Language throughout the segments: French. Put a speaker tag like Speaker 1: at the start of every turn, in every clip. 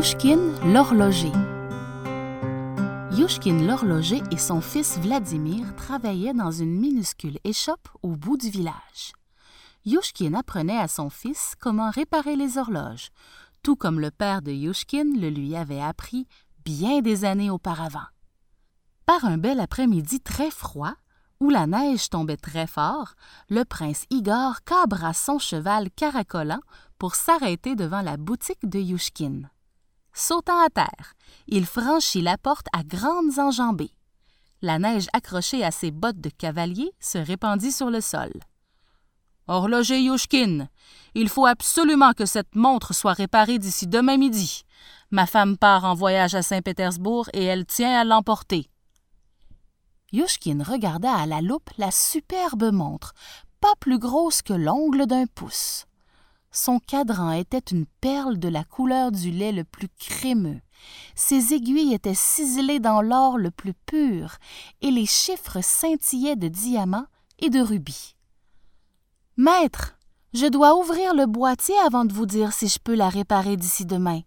Speaker 1: Yushkin l'horloger. Yushkin l'horloger et son fils Vladimir travaillaient dans une minuscule échoppe au bout du village. Yushkin apprenait à son fils comment réparer les horloges, tout comme le père de Yushkin le lui avait appris bien des années auparavant. Par un bel après-midi très froid, où la neige tombait très fort, le prince Igor cabra son cheval caracolant pour s'arrêter devant la boutique de Yushkin. Sautant à terre, il franchit la porte à grandes enjambées. La neige accrochée à ses bottes de cavalier se répandit sur le sol. Horloger Yushkin, il faut absolument que cette montre soit réparée d'ici demain midi. Ma femme part en voyage à Saint-Pétersbourg et elle tient à l'emporter. Yushkin regarda à la loupe la superbe montre, pas plus grosse que l'ongle d'un pouce. Son cadran était une perle de la couleur du lait le plus crémeux. Ses aiguilles étaient ciselées dans l'or le plus pur, et les chiffres scintillaient de diamants et de rubis. Maître, je dois ouvrir le boîtier avant de vous dire si je peux la réparer d'ici demain.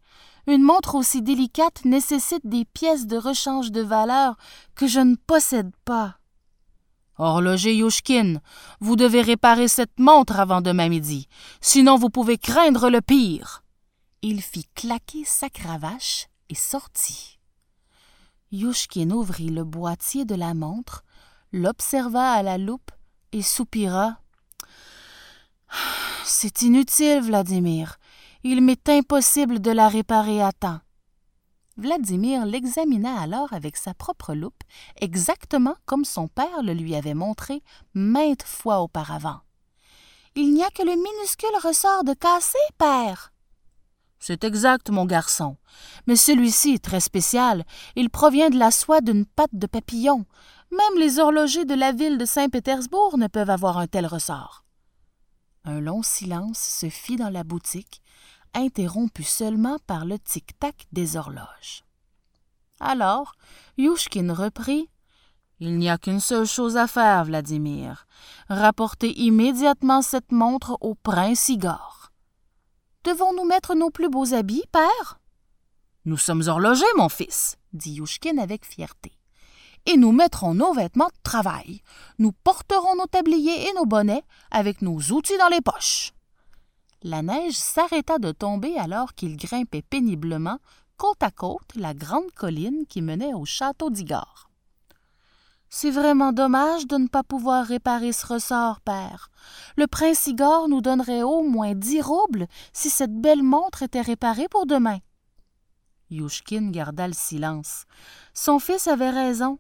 Speaker 1: Une montre aussi délicate nécessite des pièces de rechange de valeur que je ne possède pas. Horloger Yushkin, vous devez réparer cette montre avant demain midi, sinon vous pouvez craindre le pire. Il fit claquer sa cravache et sortit. Yushkin ouvrit le boîtier de la montre, l'observa à la loupe et soupira. C'est inutile, Vladimir. Il m'est impossible de la réparer à temps. Vladimir l'examina alors avec sa propre loupe, exactement comme son père le lui avait montré maintes fois auparavant. Il n'y a que le minuscule ressort de cassé, père. C'est exact, mon garçon. Mais celui-ci est très spécial. Il provient de la soie d'une patte de papillon. Même les horlogers de la ville de Saint-Pétersbourg ne peuvent avoir un tel ressort. Un long silence se fit dans la boutique, interrompu seulement par le tic-tac des horloges. Alors, Yushkin reprit Il n'y a qu'une seule chose à faire, Vladimir. Rapporter immédiatement cette montre au prince Igor. Devons-nous mettre nos plus beaux habits, père? Nous sommes horlogers, mon fils, dit Yushkin avec fierté. Et nous mettrons nos vêtements de travail. Nous porterons nos tabliers et nos bonnets avec nos outils dans les poches. La neige s'arrêta de tomber alors qu'il grimpait péniblement côte à côte la grande colline qui menait au château d'Igor. C'est vraiment dommage de ne pas pouvoir réparer ce ressort, père. Le prince Igor nous donnerait au moins dix roubles si cette belle montre était réparée pour demain. Yushkin garda le silence. Son fils avait raison.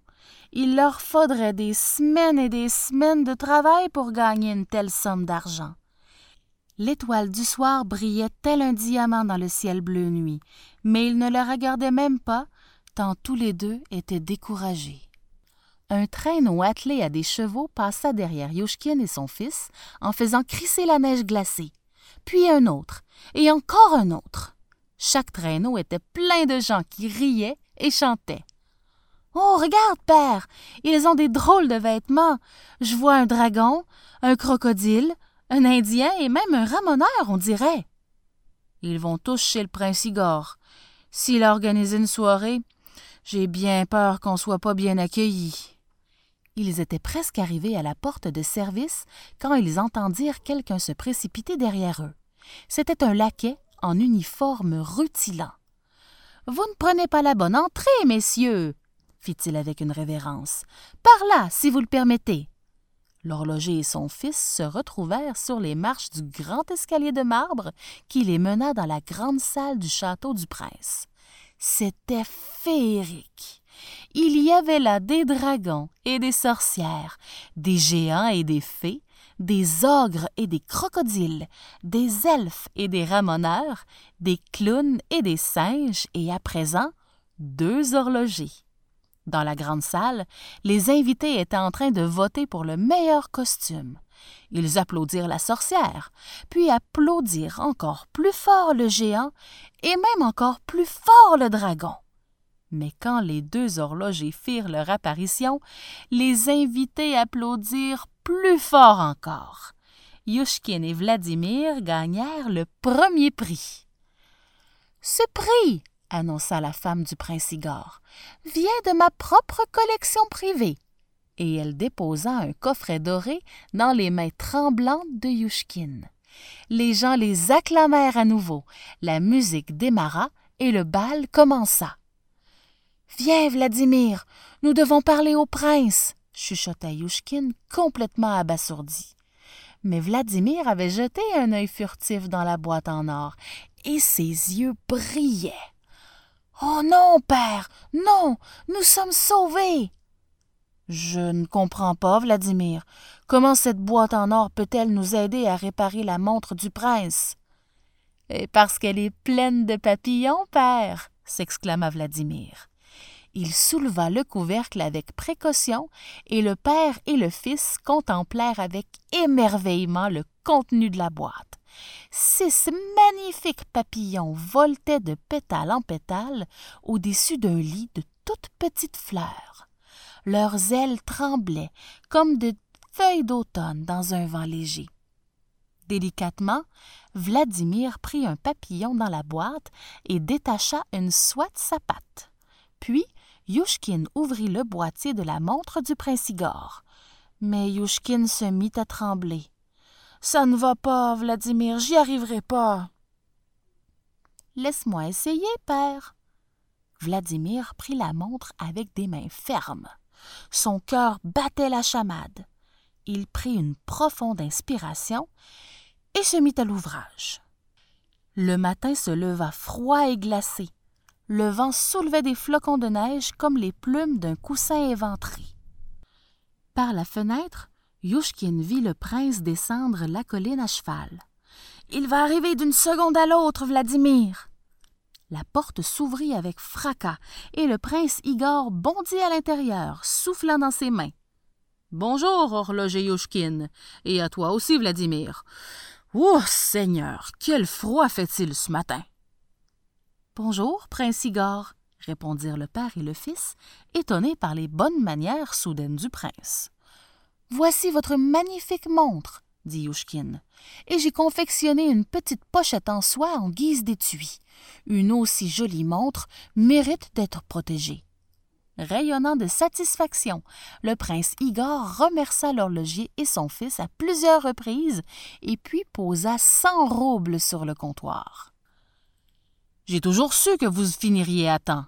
Speaker 1: Il leur faudrait des semaines et des semaines de travail pour gagner une telle somme d'argent. L'étoile du soir brillait tel un diamant dans le ciel bleu nuit, mais ils ne la regardaient même pas, tant tous les deux étaient découragés. Un traîneau attelé à des chevaux passa derrière Yushkin et son fils en faisant crisser la neige glacée, puis un autre, et encore un autre. Chaque traîneau était plein de gens qui riaient et chantaient. Oh, regarde, père, ils ont des drôles de vêtements. Je vois un dragon, un crocodile, un Indien et même un ramoneur, on dirait. Ils vont tous chez le prince Igor. S'il organise une soirée, j'ai bien peur qu'on soit pas bien accueillis. Ils étaient presque arrivés à la porte de service quand ils entendirent quelqu'un se précipiter derrière eux. C'était un laquais en uniforme rutilant. Vous ne prenez pas la bonne entrée, messieurs, fit-il avec une révérence. Par là, si vous le permettez. L'horloger et son fils se retrouvèrent sur les marches du grand escalier de marbre qui les mena dans la grande salle du château du prince. C'était féerique. Il y avait là des dragons et des sorcières, des géants et des fées, des ogres et des crocodiles, des elfes et des ramoneurs, des clowns et des singes, et à présent deux horlogers. Dans la grande salle, les invités étaient en train de voter pour le meilleur costume. Ils applaudirent la sorcière, puis applaudirent encore plus fort le géant et même encore plus fort le dragon. Mais quand les deux horlogers firent leur apparition, les invités applaudirent plus fort encore. Yushkin et Vladimir gagnèrent le premier prix. Ce prix, annonça la femme du prince Igor, vient de ma propre collection privée. Et elle déposa un coffret doré dans les mains tremblantes de Yushkin. Les gens les acclamèrent à nouveau, la musique démarra et le bal commença. Viens, Vladimir, nous devons parler au prince, chuchota Yushkin, complètement abasourdi. Mais Vladimir avait jeté un œil furtif dans la boîte en or, et ses yeux brillaient. Oh non, père, non, nous sommes sauvés. Je ne comprends pas, Vladimir. Comment cette boîte en or peut-elle nous aider à réparer la montre du prince? Et parce qu'elle est pleine de papillons, père, s'exclama Vladimir. Il souleva le couvercle avec précaution, et le père et le fils contemplèrent avec émerveillement le contenu de la boîte. Six magnifiques papillons voletaient de pétale en pétale au-dessus d'un lit de toutes petites fleurs. Leurs ailes tremblaient comme de feuilles d'automne dans un vent léger. Délicatement, Vladimir prit un papillon dans la boîte et détacha une soie de sa patte. Puis, Yushkin ouvrit le boîtier de la montre du prince Igor. Mais Yushkin se mit à trembler. Ça ne va pas, Vladimir, j'y arriverai pas. Laisse-moi essayer, père. Vladimir prit la montre avec des mains fermes. Son cœur battait la chamade. Il prit une profonde inspiration et se mit à l'ouvrage. Le matin se leva froid et glacé. Le vent soulevait des flocons de neige comme les plumes d'un coussin éventré. Par la fenêtre, Yushkin vit le prince descendre la colline à cheval. Il va arriver d'une seconde à l'autre, Vladimir. La porte s'ouvrit avec fracas, et le prince Igor bondit à l'intérieur, soufflant dans ses mains. Bonjour, horloger Yushkin, et à toi aussi, Vladimir. Oh, Seigneur, quel froid fait-il ce matin? Bonjour, prince Igor, répondirent le père et le fils, étonnés par les bonnes manières soudaines du prince. Voici votre magnifique montre, dit Yushkin, et j'ai confectionné une petite pochette en soie en guise d'étui. Une aussi jolie montre mérite d'être protégée. Rayonnant de satisfaction, le prince Igor remercia l'horloger et son fils à plusieurs reprises et puis posa cent roubles sur le comptoir. J'ai toujours su que vous finiriez à temps.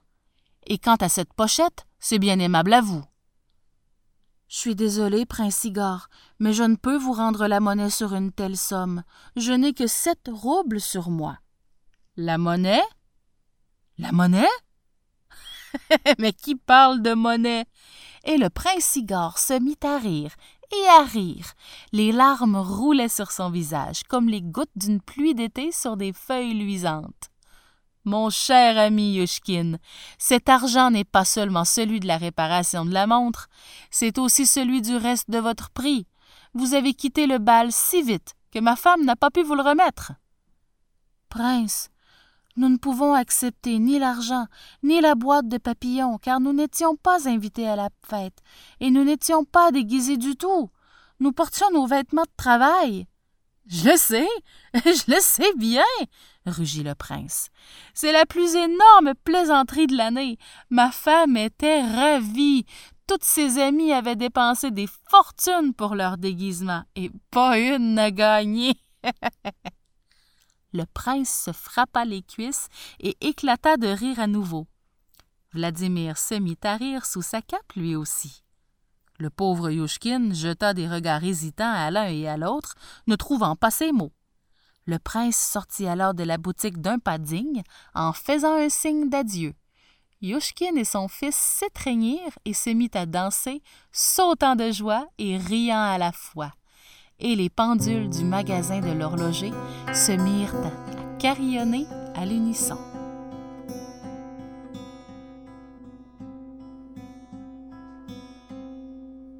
Speaker 1: Et quant à cette pochette, c'est bien aimable à vous. Je suis désolé, prince Igor, mais je ne peux vous rendre la monnaie sur une telle somme. Je n'ai que sept roubles sur moi. La monnaie? La monnaie? mais qui parle de monnaie? Et le prince Igor se mit à rire et à rire. Les larmes roulaient sur son visage, comme les gouttes d'une pluie d'été sur des feuilles luisantes. Mon cher ami Yushkin, cet argent n'est pas seulement celui de la réparation de la montre, c'est aussi celui du reste de votre prix. Vous avez quitté le bal si vite que ma femme n'a pas pu vous le remettre. Prince, nous ne pouvons accepter ni l'argent, ni la boîte de papillons, car nous n'étions pas invités à la fête, et nous n'étions pas déguisés du tout. Nous portions nos vêtements de travail. Je le sais, je le sais bien, rugit le prince. C'est la plus énorme plaisanterie de l'année. Ma femme était ravie. Toutes ses amies avaient dépensé des fortunes pour leur déguisement, et pas une n'a gagné. le prince se frappa les cuisses et éclata de rire à nouveau. Vladimir se mit à rire sous sa cape lui aussi. Le pauvre Yushkin jeta des regards hésitants à l'un et à l'autre, ne trouvant pas ses mots. Le prince sortit alors de la boutique d'un pas digne, en faisant un signe d'adieu. Yushkin et son fils s'étreignirent et se mit à danser, sautant de joie et riant à la fois. Et les pendules du magasin de l'horloger se mirent à carillonner à l'unisson.